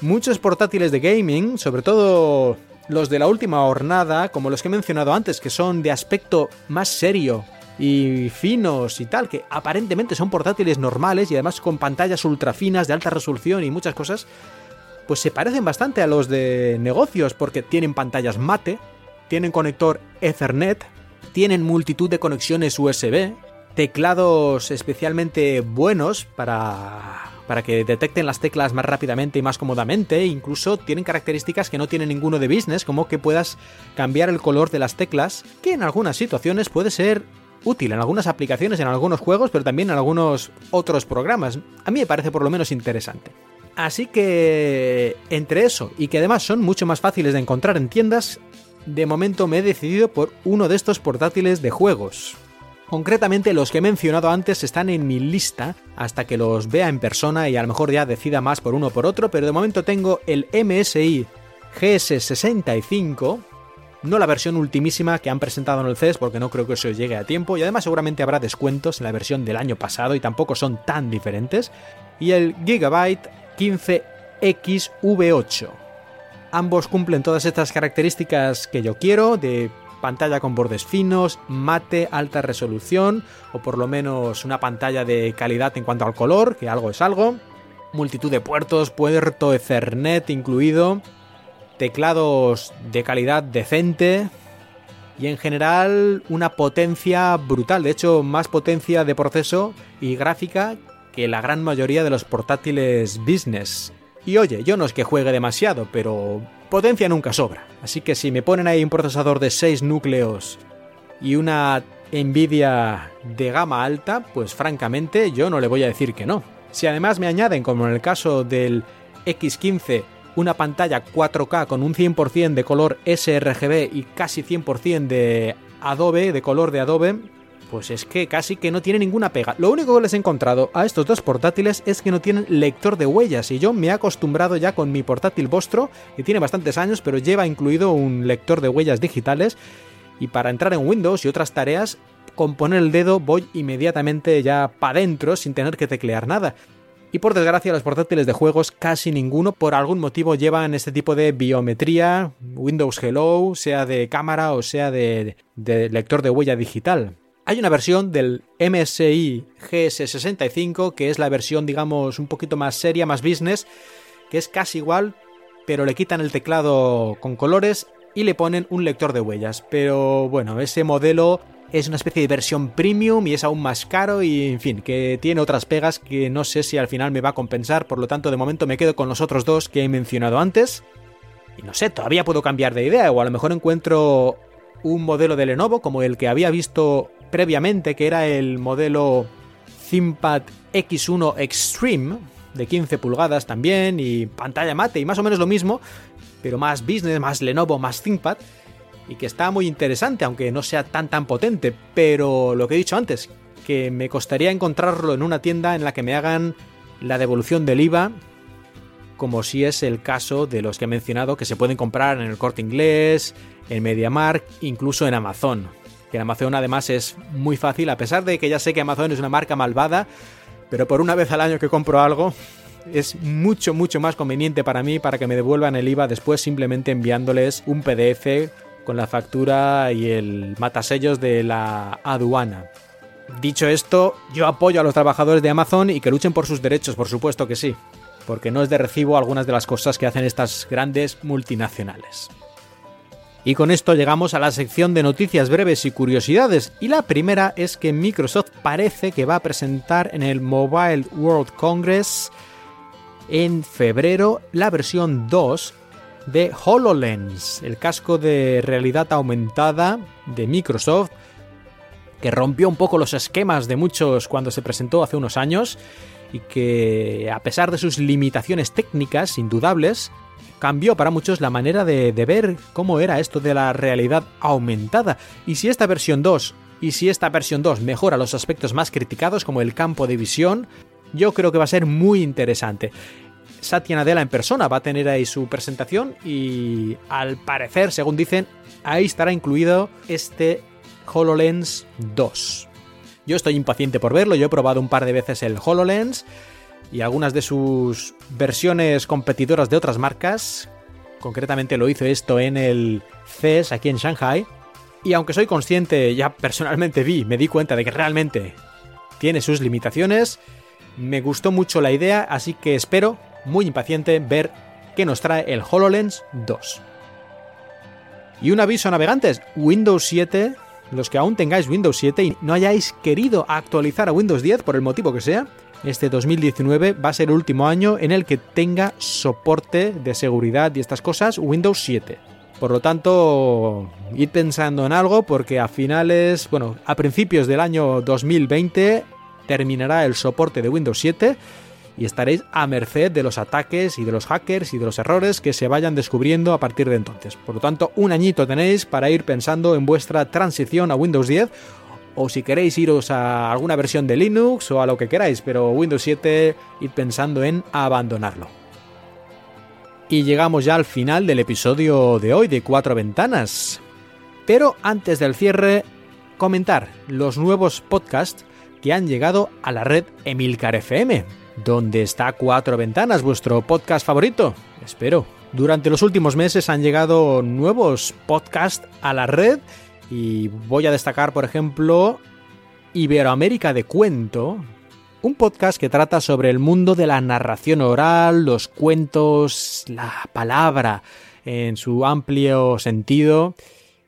Muchos portátiles de gaming, sobre todo los de la última jornada, como los que he mencionado antes, que son de aspecto más serio y finos y tal, que aparentemente son portátiles normales y además con pantallas ultra finas de alta resolución y muchas cosas, pues se parecen bastante a los de negocios porque tienen pantallas mate, tienen conector Ethernet, tienen multitud de conexiones USB, teclados especialmente buenos para para que detecten las teclas más rápidamente y más cómodamente. Incluso tienen características que no tiene ninguno de business, como que puedas cambiar el color de las teclas, que en algunas situaciones puede ser útil en algunas aplicaciones, en algunos juegos, pero también en algunos otros programas. A mí me parece por lo menos interesante. Así que entre eso y que además son mucho más fáciles de encontrar en tiendas, de momento me he decidido por uno de estos portátiles de juegos. Concretamente los que he mencionado antes están en mi lista hasta que los vea en persona y a lo mejor ya decida más por uno o por otro, pero de momento tengo el MSI GS65, no la versión ultimísima que han presentado en el CES porque no creo que eso llegue a tiempo y además seguramente habrá descuentos en la versión del año pasado y tampoco son tan diferentes, y el Gigabyte 15XV8. Ambos cumplen todas estas características que yo quiero de pantalla con bordes finos, mate, alta resolución, o por lo menos una pantalla de calidad en cuanto al color, que algo es algo, multitud de puertos, puerto Ethernet incluido, teclados de calidad decente, y en general una potencia brutal, de hecho más potencia de proceso y gráfica que la gran mayoría de los portátiles business. Y oye, yo no es que juegue demasiado, pero potencia nunca sobra. Así que si me ponen ahí un procesador de 6 núcleos y una Nvidia de gama alta, pues francamente yo no le voy a decir que no. Si además me añaden, como en el caso del X15, una pantalla 4K con un 100% de color sRGB y casi 100% de Adobe, de color de Adobe, pues es que casi que no tiene ninguna pega. Lo único que les he encontrado a estos dos portátiles es que no tienen lector de huellas y yo me he acostumbrado ya con mi portátil Vostro, que tiene bastantes años, pero lleva incluido un lector de huellas digitales y para entrar en Windows y otras tareas, con poner el dedo voy inmediatamente ya para adentro sin tener que teclear nada. Y por desgracia los portátiles de juegos casi ninguno por algún motivo llevan este tipo de biometría, Windows Hello, sea de cámara o sea de lector de huella digital. Hay una versión del MSI GS65 que es la versión digamos un poquito más seria, más business, que es casi igual, pero le quitan el teclado con colores y le ponen un lector de huellas. Pero bueno, ese modelo es una especie de versión premium y es aún más caro y en fin, que tiene otras pegas que no sé si al final me va a compensar, por lo tanto de momento me quedo con los otros dos que he mencionado antes. Y no sé, todavía puedo cambiar de idea o a lo mejor encuentro un modelo de Lenovo como el que había visto previamente, que era el modelo ThinkPad X1 Extreme, de 15 pulgadas también, y pantalla mate, y más o menos lo mismo, pero más business, más Lenovo, más ThinkPad, y que está muy interesante, aunque no sea tan tan potente, pero lo que he dicho antes, que me costaría encontrarlo en una tienda en la que me hagan la devolución del IVA, como si es el caso de los que he mencionado que se pueden comprar en el corte inglés, en MediaMark, incluso en Amazon que en Amazon además es muy fácil, a pesar de que ya sé que Amazon es una marca malvada, pero por una vez al año que compro algo, es mucho, mucho más conveniente para mí para que me devuelvan el IVA después simplemente enviándoles un PDF con la factura y el matasellos de la aduana. Dicho esto, yo apoyo a los trabajadores de Amazon y que luchen por sus derechos, por supuesto que sí, porque no es de recibo algunas de las cosas que hacen estas grandes multinacionales. Y con esto llegamos a la sección de noticias breves y curiosidades. Y la primera es que Microsoft parece que va a presentar en el Mobile World Congress en febrero la versión 2 de HoloLens, el casco de realidad aumentada de Microsoft, que rompió un poco los esquemas de muchos cuando se presentó hace unos años y que a pesar de sus limitaciones técnicas indudables, cambió para muchos la manera de, ver cómo era esto de la realidad aumentada. Y si esta versión 2 y si esta versión 2 mejora los aspectos más criticados como el campo de visión, yo creo que va a ser muy interesante. Satya Nadella en persona va a tener ahí su presentación y al parecer, según dicen, ahí estará incluido este HoloLens 2. Yo estoy impaciente por verlo, yo he probado un par de veces el HoloLens y algunas de sus versiones competidoras de otras marcas. Concretamente lo hizo esto en el CES aquí en Shanghai. Y aunque soy consciente, ya personalmente vi, me di cuenta de que realmente tiene sus limitaciones, me gustó mucho la idea, así que espero, muy impaciente, ver qué nos trae el HoloLens 2. Y un aviso navegantes, Windows 7, los que aún tengáis Windows 7 y no hayáis querido actualizar a Windows 10 por el motivo que sea, este 2019 va a ser el último año en el que tenga soporte de seguridad y estas cosas Windows 7. Por lo tanto, id pensando en algo porque a finales, bueno, a principios del año 2020 terminará el soporte de Windows 7 y estaréis a merced de los ataques y de los hackers y de los errores que se vayan descubriendo a partir de entonces. Por lo tanto, un añito tenéis para ir pensando en vuestra transición a Windows 10 o si queréis iros a alguna versión de Linux o a lo que queráis, pero Windows 7 id pensando en abandonarlo. Y llegamos ya al final del episodio de hoy de Cuatro Ventanas. Pero antes del cierre, comentar los nuevos podcasts que han llegado a la red Emilcar FM, donde está Cuatro Ventanas, vuestro podcast favorito. Espero. Durante los últimos meses han llegado nuevos podcasts a la red y voy a destacar, por ejemplo, Iberoamérica de Cuento, un podcast que trata sobre el mundo de la narración oral, los cuentos, la palabra en su amplio sentido.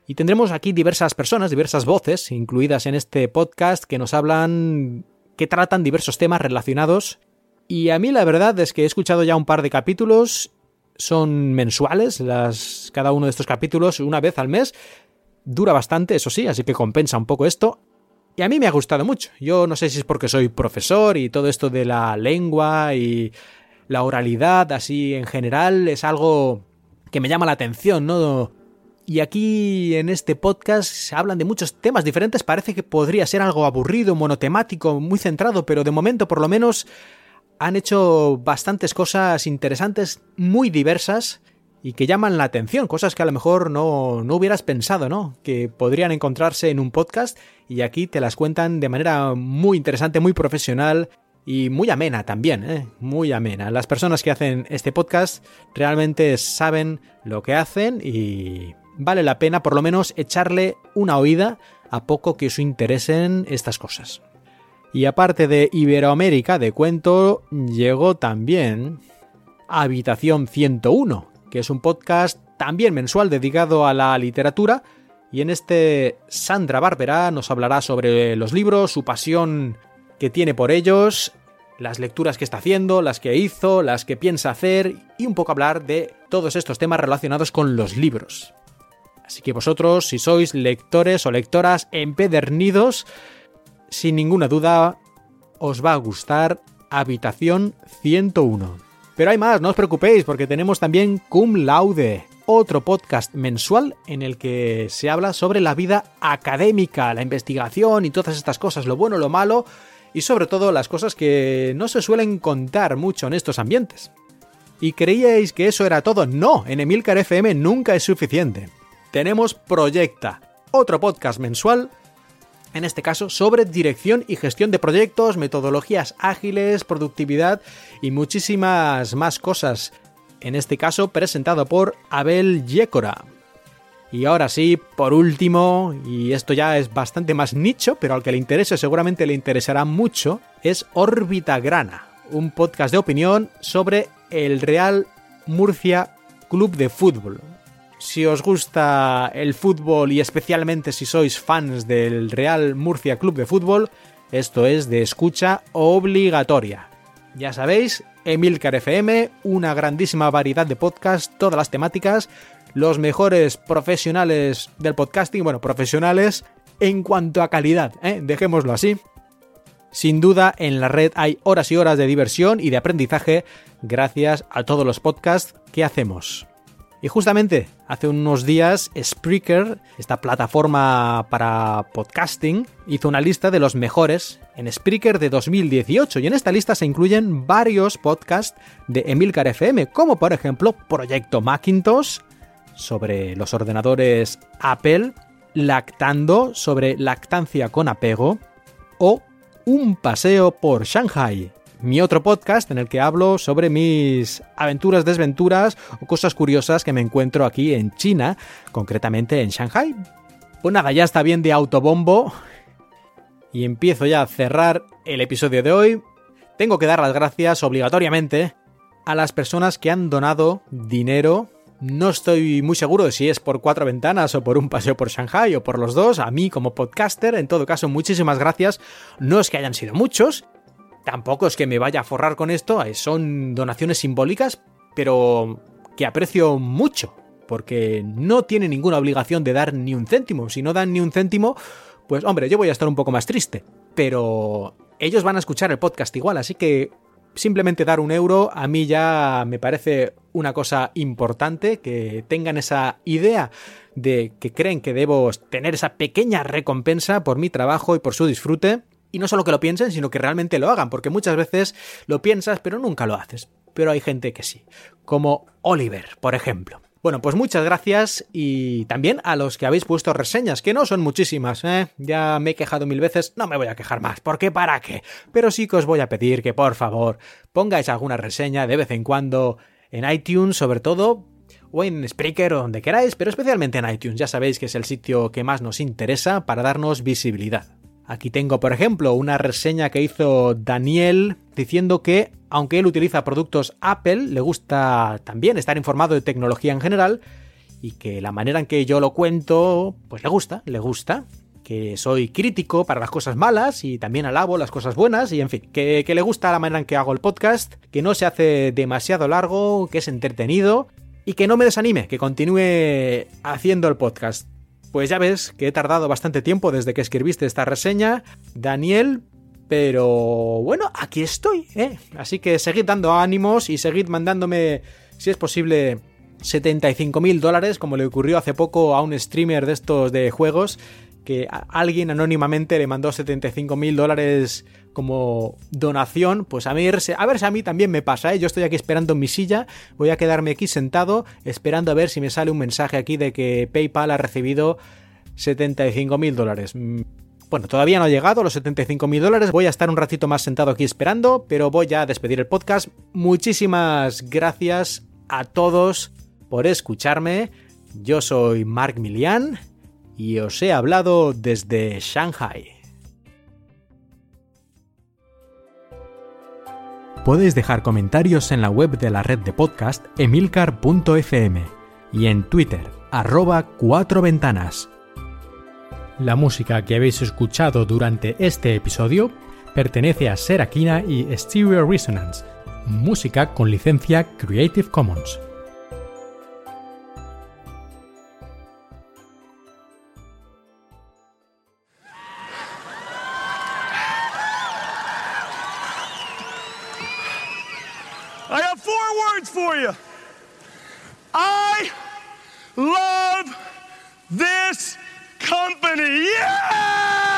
Y tendremos aquí diversas personas, diversas voces incluidas en este podcast que nos hablan, que tratan diversos temas relacionados. Y a mí la verdad es que he escuchado ya un par de capítulos, son mensuales, las, cada uno de estos capítulos una vez al mes, Dura bastante, eso sí, así que compensa un poco esto. Y a mí me ha gustado mucho. Yo no sé si es porque soy profesor y todo esto de la lengua y la oralidad, así en general, es algo que me llama la atención, ¿no? Y aquí en este podcast se hablan de muchos temas diferentes, parece que podría ser algo aburrido, monotemático, muy centrado, pero de momento por lo menos han hecho bastantes cosas interesantes, muy diversas y que llaman la atención, cosas que a lo mejor no, no hubieras pensado, ¿no? Que podrían encontrarse en un podcast y aquí te las cuentan de manera muy interesante, muy profesional y muy amena también, ¿eh? muy amena. Las personas que hacen este podcast realmente saben lo que hacen y vale la pena por lo menos echarle una oída a poco que os interesen estas cosas. Y aparte de Iberoamérica de cuento, llegó también Habitación 101, que es un podcast también mensual dedicado a la literatura, y en este Sandra Barbera nos hablará sobre los libros, su pasión que tiene por ellos, las lecturas que está haciendo, las que hizo, las que piensa hacer y un poco hablar de todos estos temas relacionados con los libros. Así que vosotros, si sois lectores o lectoras empedernidos, sin ninguna duda os va a gustar Habitación 101. Pero hay más, no os preocupéis, porque tenemos también Cum Laude, otro podcast mensual en el que se habla sobre la vida académica, la investigación y todas estas cosas, lo bueno, lo malo y sobre todo las cosas que no se suelen contar mucho en estos ambientes. ¿Y creíais que eso era todo? No, en Emilcar FM nunca es suficiente. Tenemos Proyecta, otro podcast mensual, en este caso sobre dirección y gestión de proyectos, metodologías ágiles, productividad y muchísimas más cosas. En este caso presentado por Abel Yécora. Y ahora sí, por último, y esto ya es bastante más nicho, pero al que le interese seguramente le interesará mucho, es Órbita Grana, un podcast de opinión sobre el Real Murcia Club de Fútbol. Si os gusta el fútbol y especialmente si sois fans del Real Murcia Club de Fútbol, esto es de escucha obligatoria. Ya sabéis, Emilcar FM, una grandísima variedad de podcasts, todas las temáticas, los mejores profesionales del podcasting, bueno, profesionales en cuanto a calidad, ¿eh? dejémoslo así. Sin duda, en la red hay horas y horas de diversión y de aprendizaje gracias a todos los podcasts que hacemos. Y justamente hace unos días Spreaker, esta plataforma para podcasting, hizo una lista de los mejores en Spreaker de 2018 y en esta lista se incluyen varios podcasts de Emilcar FM, como por ejemplo Proyecto Macintosh, sobre los ordenadores Apple, Lactando sobre lactancia con apego o Un paseo por Shanghai, mi otro podcast en el que hablo sobre mis aventuras, desventuras o cosas curiosas que me encuentro aquí en China, concretamente en Shanghai. Pues nada, ya está bien de autobombo y empiezo ya a cerrar el episodio de hoy. Tengo que dar las gracias obligatoriamente a las personas que han donado dinero no estoy muy seguro de si es por cuatro ventanas o por un paseo por Shanghai o por los dos. A mí como podcaster, en todo caso, muchísimas gracias. No es que hayan sido muchos. Tampoco es que me vaya a forrar con esto. Eh, son donaciones simbólicas, pero que aprecio mucho. Porque no tiene ninguna obligación de dar ni un céntimo. Si no dan ni un céntimo, pues hombre, yo voy a estar un poco más triste. Pero ellos van a escuchar el podcast igual, así que simplemente dar un euro a mí ya me parece una cosa importante, que tengan esa idea de que creen que debo tener esa pequeña recompensa por mi trabajo y por su disfrute. Y no solo que lo piensen, sino que realmente lo hagan, porque muchas veces lo piensas pero nunca lo haces. Pero hay gente que sí, como Oliver, por ejemplo. Bueno, pues muchas gracias y también a los que habéis puesto reseñas, que no son muchísimas, ¿eh? Ya me he quejado mil veces, no me voy a quejar más, ¿por qué para qué? Pero sí que os voy a pedir que por favor pongáis alguna reseña de vez en cuando en iTunes sobre todo, o en Spreaker o donde queráis, pero especialmente en iTunes, ya sabéis que es el sitio que más nos interesa para darnos visibilidad. Aquí tengo, por ejemplo, una reseña que hizo Daniel diciendo que, aunque él utiliza productos Apple, le gusta también estar informado de tecnología en general y que la manera en que yo lo cuento, pues le gusta, le gusta. Que soy crítico para las cosas malas y también alabo las cosas buenas y en fin, que, que le gusta la manera en que hago el podcast, que no se hace demasiado largo, que es entretenido y que no me desanime, que continúe haciendo el podcast. Pues ya ves que he tardado bastante tiempo desde que escribiste esta reseña, Daniel, pero bueno, aquí estoy, ¿eh? Así que seguid dando ánimos y seguid mandándome, si es posible, 75.000 dólares, como le ocurrió hace poco a un streamer de estos de juegos, que alguien anónimamente le mandó 75.000 dólares como donación, pues a, mí, a ver si a mí también me pasa, ¿eh? yo estoy aquí esperando en mi silla, voy a quedarme aquí sentado esperando a ver si me sale un mensaje aquí de que PayPal ha recibido 75.000 dólares. Mm, bueno, todavía no ha llegado los 75.000 dólares, voy a estar un ratito más sentado aquí esperando, pero voy a despedir el podcast. Muchísimas gracias a todos por escucharme. Yo soy Mark Milian y os he hablado desde Shanghai. Puedes dejar comentarios en la web de la red de podcast emilcar.fm y en Twitter, arroba cuatro ventanas. La música que habéis escuchado durante este episodio pertenece a Serakina y Stereo Resonance, música con licencia Creative Commons. words for you. I love this company. Yeah!